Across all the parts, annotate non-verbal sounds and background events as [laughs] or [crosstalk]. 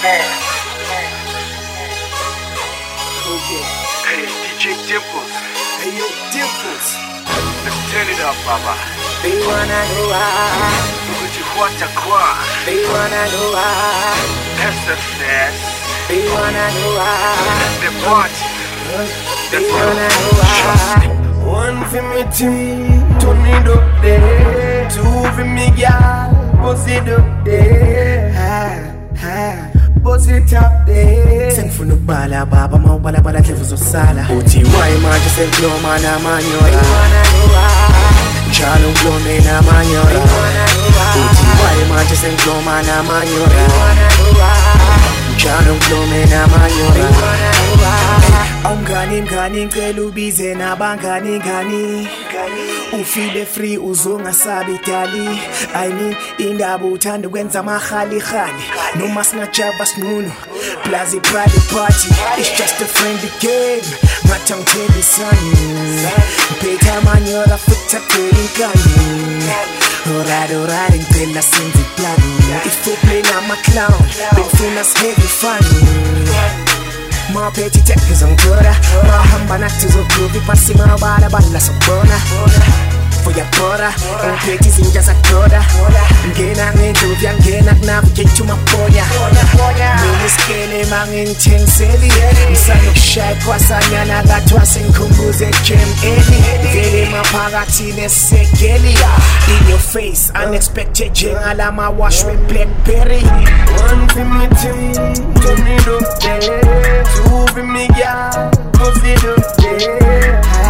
Hey, DJ Dimplez. Hey yo, Dimplez. Let's turn it up, Baba. They wanna know why. Kujifuata kwa They wanna know why. SFS. They wanna know why. The party. They wanna know why. One for me team, turn it up there. Two for me gal, bust it up there. Ha, ha. Up there. sengifuna ukubala baba uma ubala bala ndlevu zosala uthi wayi manje sengikuloma namanyora? Njalo ngikulome namanyora. Uthi wayi manje sengikuloma namanyora? Njalo ngikulome namanyora awungani mngani ngicela ubize nabangani ngani? Ufile free uzongasabi dali. I mean indaba uthanda ukwenza amahalihali noma singajava sinqunu plus i-private party. It's just a friendly game. Ngathi angithellisani ngiphethe amanyora futhi aphela inkani Alright, alright, ngicela senze iplani If we play ngama-clown Bengifuna sihave fun maphethe ithekhe zangithola mahamba nathi zogroove ipasi mabala bala sokubona uyabhora ngiphethe izinja zakudoda ngena ngendlovu yangena kunavigate umabonya mina isikele mangingithengiseli ngisanokushaya kwasanyana kathiwa sengikhumbuze jem eli vele maphakathi nesekeli in your face unexpected njengalama wash we-blackberry One for me team, turn it up there. Two for me gal, bust it up there.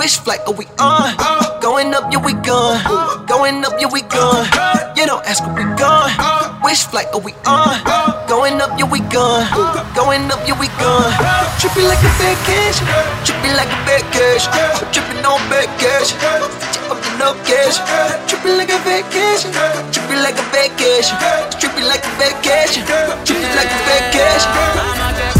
Which flight are we on? Going up, yeah, we gone. Going up, yeah, we gone. You don't ask where we gone. Which flight are we on? Going up, yeah, we gone. Going up, yeah, we gone. Tripping like a vacation. Tripping like a vacation. Tripping on vacation. Up to no cash. Tripping like a vacation. Tripping like a vacation. Tripping like a vacation. Tripping like a vacation.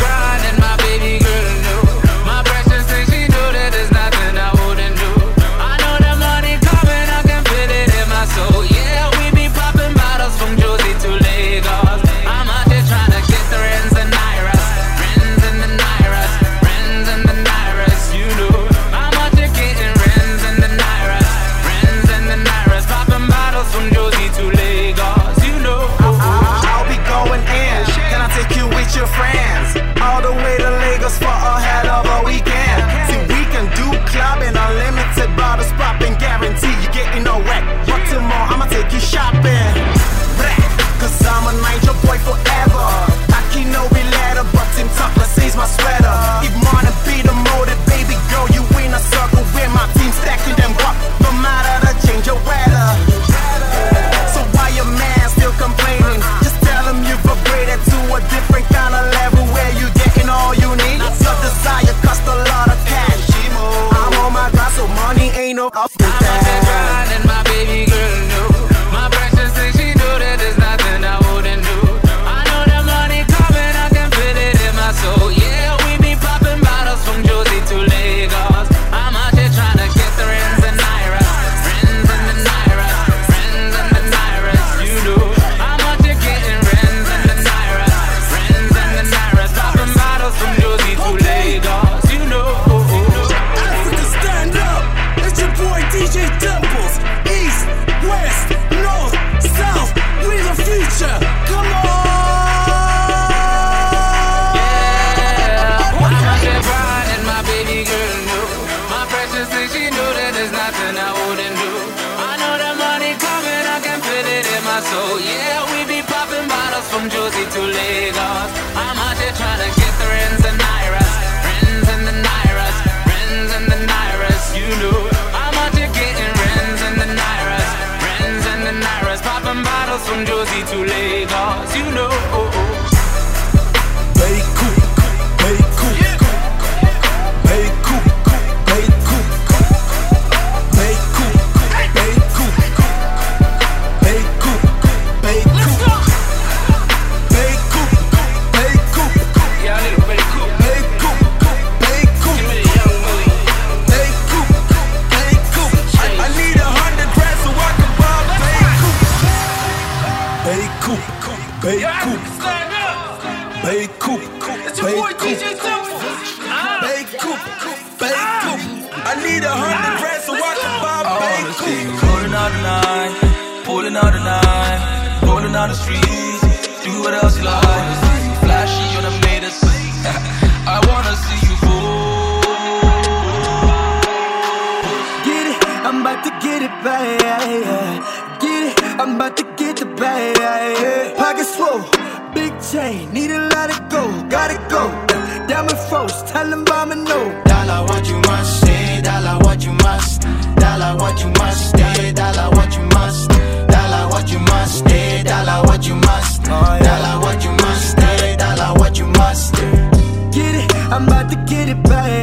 Cooper. It's your boy DJ Cooper. Bay Cooper. Bay Cooper. I need a hundred ah. grand so I can buy Bay Cooper. Pulling out the line, pulling out the line, rolling out the streets. Do what else you like. Flashy on the meters. [laughs] I wanna see you fool. Get it, I'm about to get it, bad. Get it, I'm about to get the bag. Pocket full, big chain, need a gotta go. Diamond froze, tell them I'm a no. Dollar what you must say, dollar what you must, dollar what you must say, dollar what you must, dollar what you must say, dollar what you must, dollar what you must say, dollar what you must. Get it, I'm about to get it back.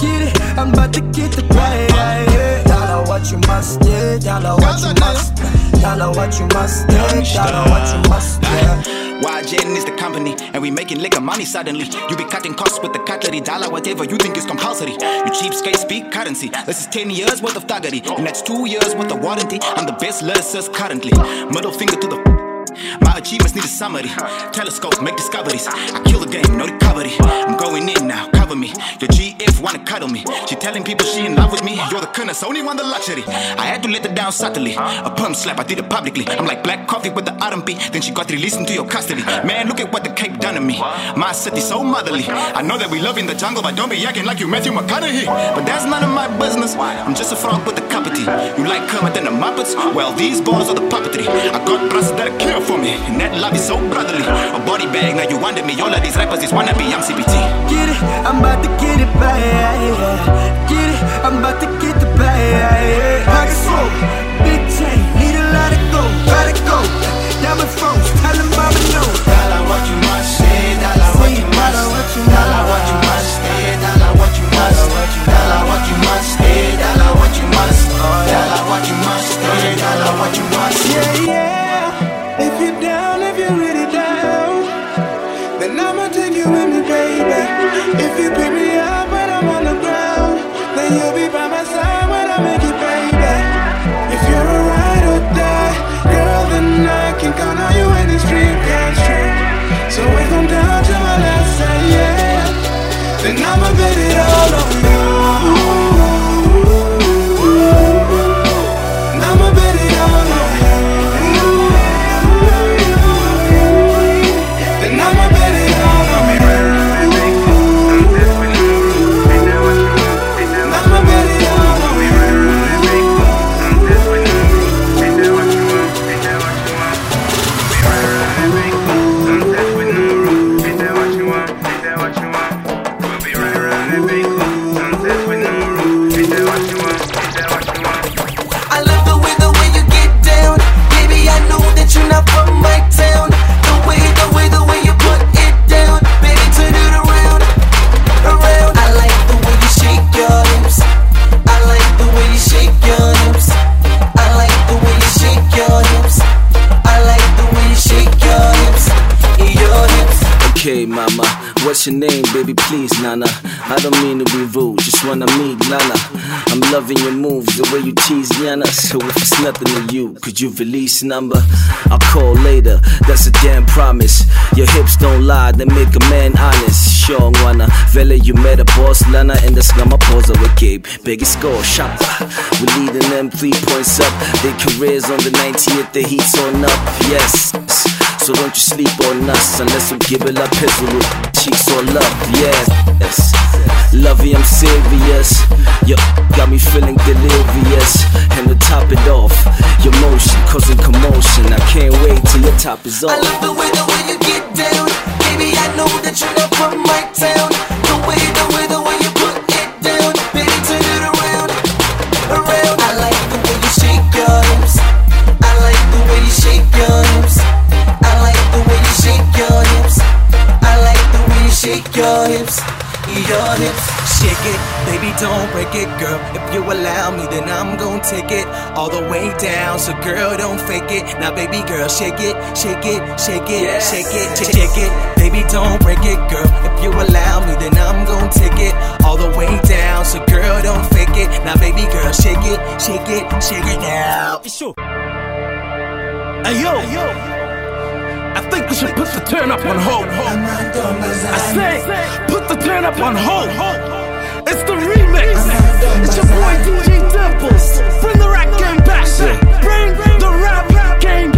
Get it, I'm about to get the bag. Dollar what you must, yeah, dollar what you must, dollar what you must, yeah, dollar what you must, yeah. YGN is the company, and we making liquor money suddenly. You be cutting costs with the cutlery, dollar, whatever you think is compulsory. You cheapskate speak currency. This is 10 years worth of thuggery, and that's two years worth of warranty. I'm the best lyricist currently. Middle finger to the. Achievements need a summary. Telescopes make discoveries. I kill the game, no recovery. I'm going in now, cover me. Your GF wanna cuddle me. She telling people she in love with me. You're the goodness, only one the luxury. I had to let her down subtly. A perm slap, I did it publicly. I'm like black coffee with the R&B. Then she got released into your custody. Man, look at what the cape done to me. My city so motherly. I know that we love in the jungle, but don't be acting like you Matthew McConaughey. But that's none of my business. I'm just a frog with a cup of tea. You like Kermit and the Muppets? Well, these balls are the puppetry. I got brothers that care for me, and that love is so brotherly. A body bag, now you wonder me. All of these rappers is wannabe. I'm CBT. Get it, I'm about to get it back. Get it, I'm about to get the bag. Pockets full, big chain, need a lot of gold, gotta go. Diamond froze, tell them I'm a no. Dollar what you must say, dollar what you must, dollar your name, baby? Please, Nana. I don't mean to be rude, just wanna meet Nana. I'm loving your moves, the way you tease Yana. So if it's nothing to you, could you release number? I'll call later, that's a damn promise. Your hips don't lie, they make a man honest. Sure, wanna vele you met a boss Lana and that's not my pause with Gabe. Biggest score, shopper. We leading them three points up. Their careers on the 90th, the heat's on up. Yes. So don't you sleep on us unless we give it up with cheeks all up, yes. Lovey, I'm serious. You got me feeling delirious. And to top it off, your motion causing commotion. I can't wait till your top is I off. love the way, the way you get down. Baby, I know that you're not from my town. Your hips. Shake it, baby, don't break it, girl. If you allow me, then I'm gon' take it all the way down. So, girl, don't fake it. Now, baby girl, shake it, shake it, shake it, shake it, shake it. Baby, don't break it, girl. If you allow me, then I'm should put the turn up on hold. I say, put the turn up on hold. It's the remix. It's your boy DJ Dimplez. Bring the rap game back. Bring the rap game back.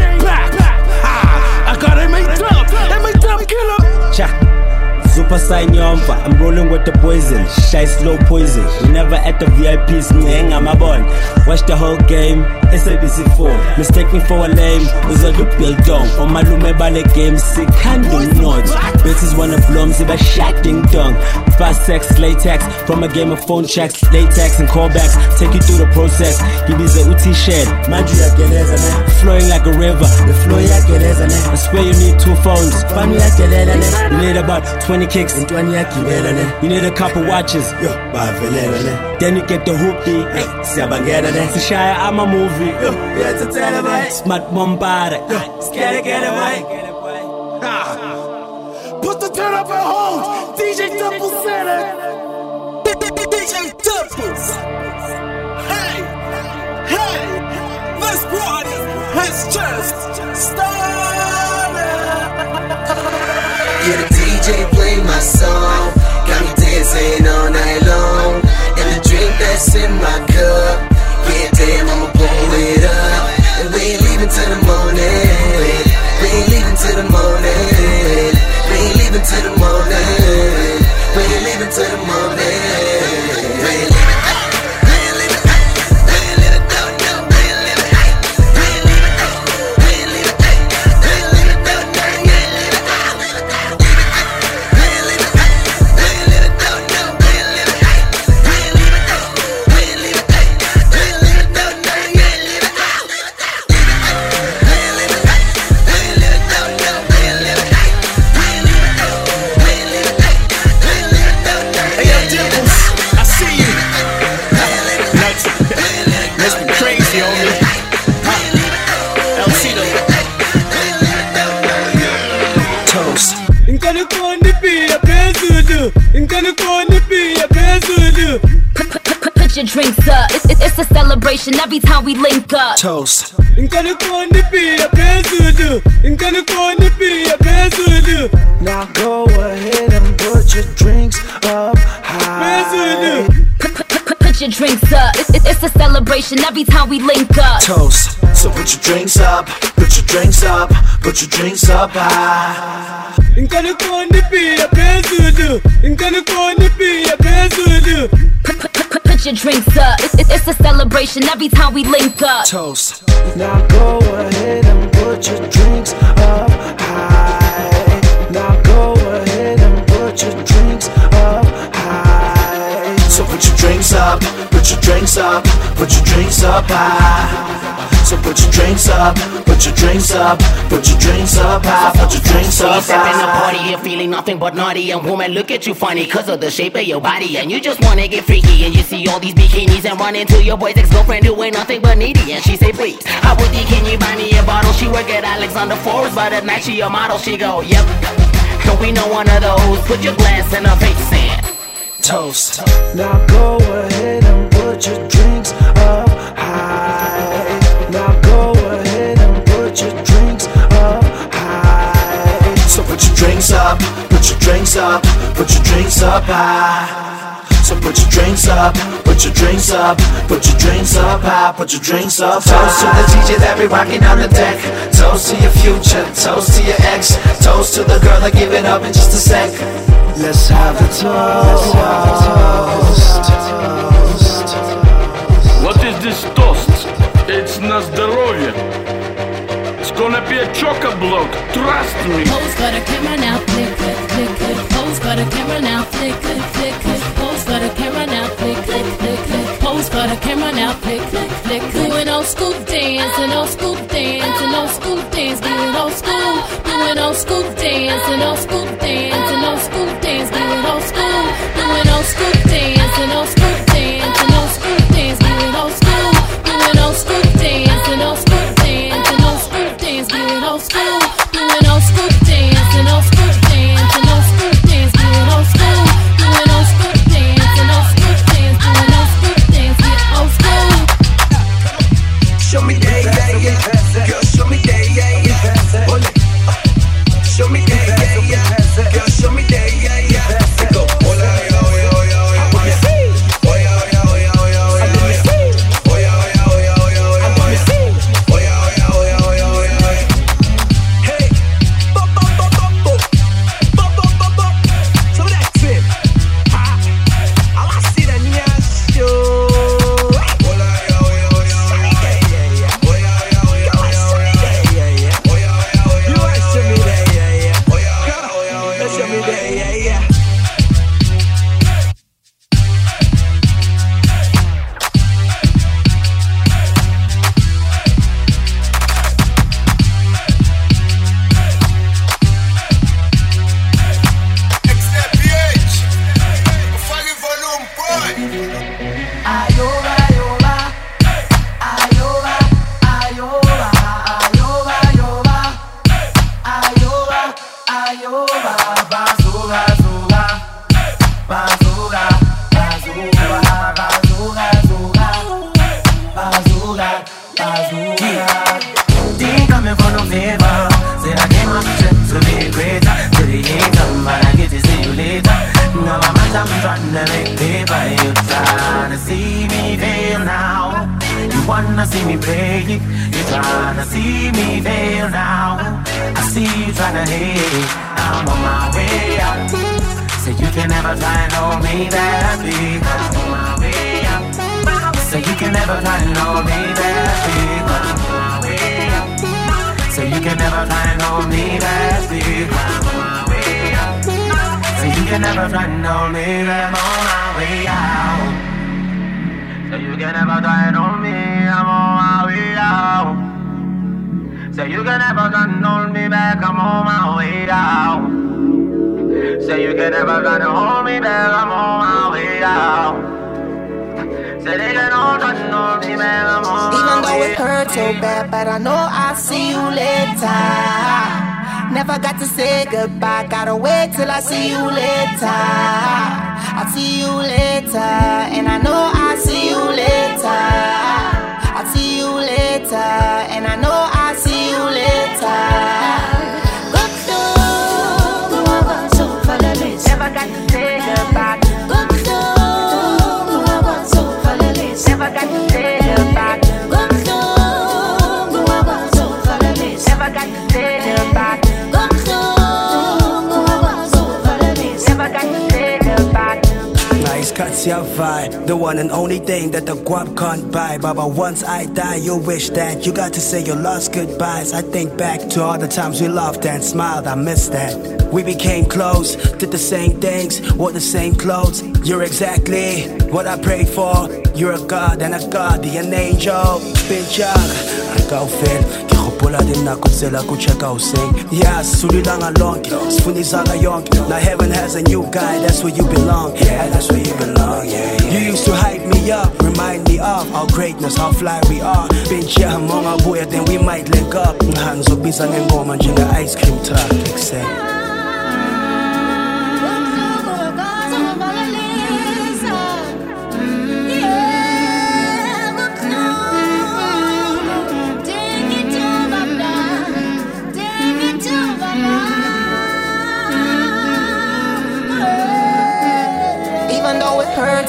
Papa sign. I'm rolling with the poison. Shy slow poison. We never at the VIPs, ngang amabon. Watch the whole game. SABC4. Mistake me for a lame. Was a look built down. On my lume bale game. Sick handle notes. Bitches wanna blow me, but shot ding dong. Fast sex, latex. From a game of phone checks, latex and callbacks. Take you through the process. Give me the UT shed. Maju yageleza ne. Flowing like a river. The flow yageleza ne. I swear you need two phones. Fanu yagelela ne. You need about 20 kicks. Ntwani yagibela ne. You need a couple watches. Yo, bavelela ne. Then you get the hoopty. Hey, siyabangena ne. Sishaya ama movie. Yo, uyathathela boy. Smart bombada. Yo, skele kele boy. Put the turn up at home. DJ Double said it. DJ Doubles. Hey, hey, this party has just started. Song. Got me dancing all night long. And the drink that's in my cup. A every time we link up. Toast. Nkani koni pia pesudu. Nkani koni pia pesudu. Now go ahead and put your drinks up high. Pesudu. Put, your drinks up. It's, it's, a celebration every time we link up. Toast. So put your drinks up, put your drinks up, put your drinks up high. Nkani pia pesudu. Nkani pia pesudu. Put, your drinks up. It's, it's, it's a celebration every time we link up. Toast. Now go ahead and put your drinks up drinks up, put your drinks up, put your drinks up high. So put your drinks up, put your drinks up, put your drinks up high, put your drinks up Step in the party, you're feeling nothing but naughty. And woman, look at you funny cause of the shape of your body. And you just wanna get freaky. And you see all these bikinis and run into your boy's ex girlfriend who ain't nothing but needy. And she say, please, how would you, can you buy me a bottle? She work at Alexander Forest, but at night she a model. She go, yep. Don't we know one of those? Put your glass in her face and Toast. Now go ahead and put your drinks up high. Now go ahead and put your drinks up high. So put your drinks up, put your drinks up, put your drinks up high. So put your drinks up, put your drinks up, put your drinks up high, put your drinks up high. Toast to the DJ that be rocking on the deck. Toast to your future, toast to your ex. Toast to the girl that give it up in just a sec. Let's have a toast. What is this toast? It's на здоровье. It's gonna be a chock-a-block, trust me. Pose for the camera now, flick, click, flick, click. Pose for the camera now, flick, click, flick, click. Pose for the camera click. Pose for the camera now, flick, click, flick. Doing old school dance and old school dance and old school dance, doing old school. Doing old school dance and old school dance and old school dance, doing old school. Doing old school dance and old school on. So you can never and hold me because I'm on my way out. So you can never and hold me because I'm on my way out. So you can never and hold me I'm on my way out. So you can never and hold me, I'm on my way out. So you can never and hold me back, I'm on my way out. So you can never and hold me back, I'm on my way out. Say they can all and hold me I'm on Even though it hurts so bad, but I know I'll see you later. Never got to say goodbye, gotta wait till I see you later. I'll see you later, the one and only thing that the guap can't buy. Baba, once I die, you wish that you got to say your last goodbyes. I think back to all the times we laughed and smiled, I miss that. We became close, did the same things, wore the same clothes. You're exactly what I prayed for. You're a god and a guardian angel. Pinchak, ikaw fit. Ngikhuphula din nakho tsela kucheka using. Yeah, sulilanga lonke, sifundisanga yonke. Now heaven has a new guy, that's where you belong. Yeah, that's where you belong. Yeah, yeah. You used to hype me up, remind me of our greatness, how fly we are. Pincha monga buya, then we might link up. Ngizobiza ngengoma njenge ice cream truck.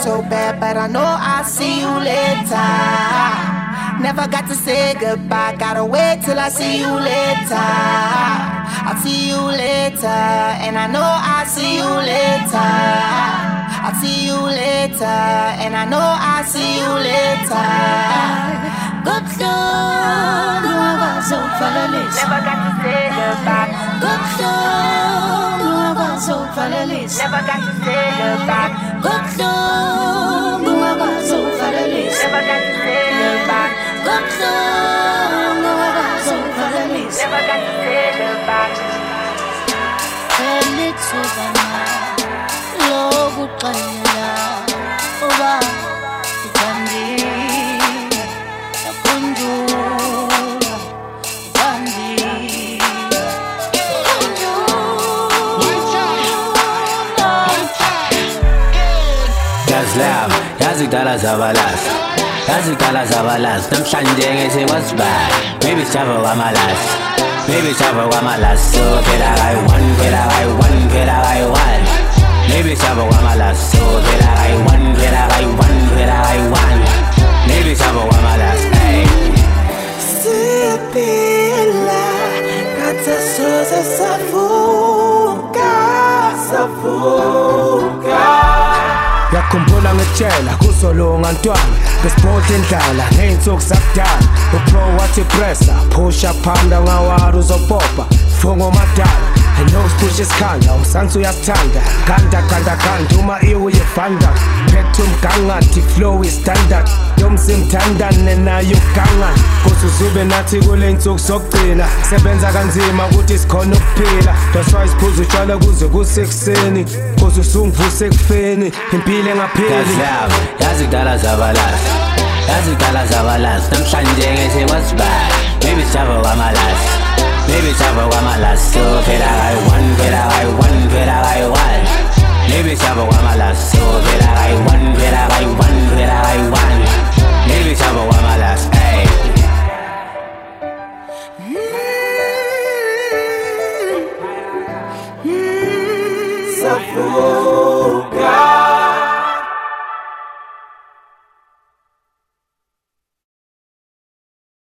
So bad, but I know I'll see you later. Never got to say goodbye, gotta wait till I see you later. I'll see you later, and I know I'll see you later. I'll see you later, and I know I'll see you later. Got to say goodbye. Never got to say goodbye. Never got to say goodbye. Gazlav, yazi kudala zabalasa yazi kudala zabalasa namhlanje ngithi kwasibala maybe sijava kwamalasi maybe sijava kwamalasi so phela kayi-one phela kayi-one phela kayi-one maybe sijava kwamalasi so phela kayi-one phela kayi-one phela kayi-one maybe sijava kwamalasi hey. Siyaphila ngathi soze savuka savuka yakhumbula ngitshela kuzolunga ngantwana besibhodla indlala ngey'nsuku zakudala. Upro wathi pressa phusha phanda ngawari uzobhobha fungo madala enosipusha isikhanda usansi uyasithanda ganda ganda ganda uma iwe uyevanda phethe umgangathi flow istandard yomsimthandane nayo ugangana kuze uzube nathi kule nsuku zokugcina. Sebenza kanzima ukuthi sikhona ukuphila. That's why siphuza utshwala kuze kusekuseni. Kuze usungivuse ekufeni. Impilo engapheli yazi kudala zabalasa namhlanje ngithi kwasibala maybe sijava kwamalasi maybe sijava kwamalasi so phela kayi-one phela kayi-one phela kayi-one maybe sijava kwamalasi so phela kayi-one phela kayi-one phela kayi-one maybe sijava kwamalasi hey. savuka